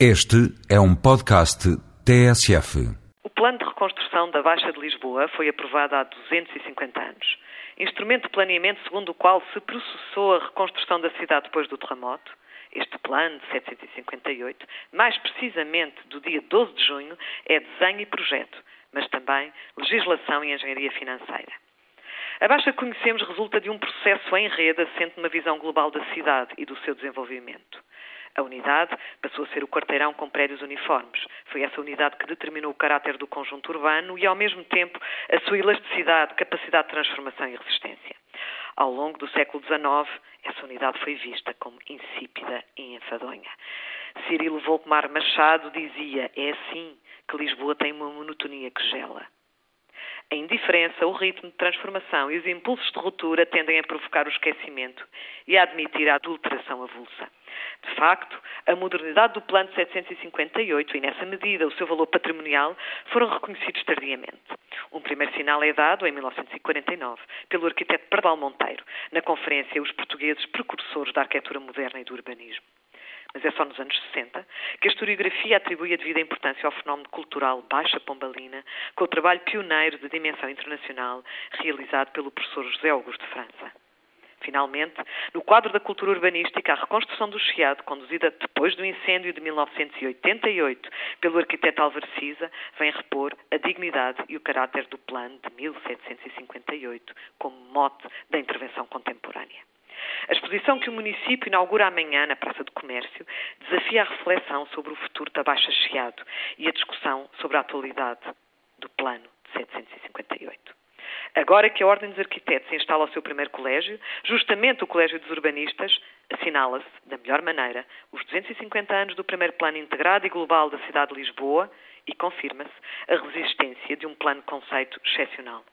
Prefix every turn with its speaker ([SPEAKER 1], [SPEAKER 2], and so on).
[SPEAKER 1] Este é um podcast TSF.
[SPEAKER 2] O Plano de Reconstrução da Baixa de Lisboa foi aprovado há 250 anos. Instrumento de planeamento segundo o qual se processou a reconstrução da cidade depois do terremoto. Este plano de 758, mais precisamente do dia 12 de junho, é desenho e projeto, mas também legislação e engenharia financeira. A Baixa que conhecemos resulta de um processo em rede assente numa visão global da cidade e do seu desenvolvimento. A unidade passou a ser o quarteirão com prédios uniformes. Foi essa unidade que determinou o caráter do conjunto urbano e, ao mesmo tempo, a sua elasticidade, capacidade de transformação e resistência. Ao longo do século XIX, essa unidade foi vista como insípida e enfadonha. Cirilo Volkmar Machado dizia: é assim que Lisboa tem uma monotonia que gela. A indiferença, o ritmo de transformação e os impulsos de ruptura tendem a provocar o esquecimento e a admitir a adulteração avulsa. De facto, a modernidade do Plano de 758 e, nessa medida, o seu valor patrimonial foram reconhecidos tardiamente. Um primeiro sinal é dado em 1949 pelo arquiteto Pardal Monteiro, na conferência Os Portugueses Precursores da Arquitetura Moderna e do Urbanismo mas é só nos anos 60, que a historiografia atribui a devida importância ao fenómeno cultural Baixa Pombalina, com o trabalho pioneiro de dimensão internacional realizado pelo professor José Augusto de França. Finalmente, no quadro da cultura urbanística, a reconstrução do Chiado, conduzida depois do incêndio de 1988 pelo arquiteto Álvaro Siza, vem repor a dignidade e o caráter do plano de 1758 como mote da intervenção contemporânea. A exposição que o município inaugura amanhã na Praça do Comércio desafia a reflexão sobre o futuro da Baixa Chiado e a discussão sobre a atualidade do plano de 758. Agora que a Ordem dos Arquitetos instala o seu primeiro colégio, justamente o Colégio dos Urbanistas, assinala-se, da melhor maneira, os 250 anos do primeiro plano integrado e global da cidade de Lisboa e confirma-se a resistência de um plano conceito excepcional.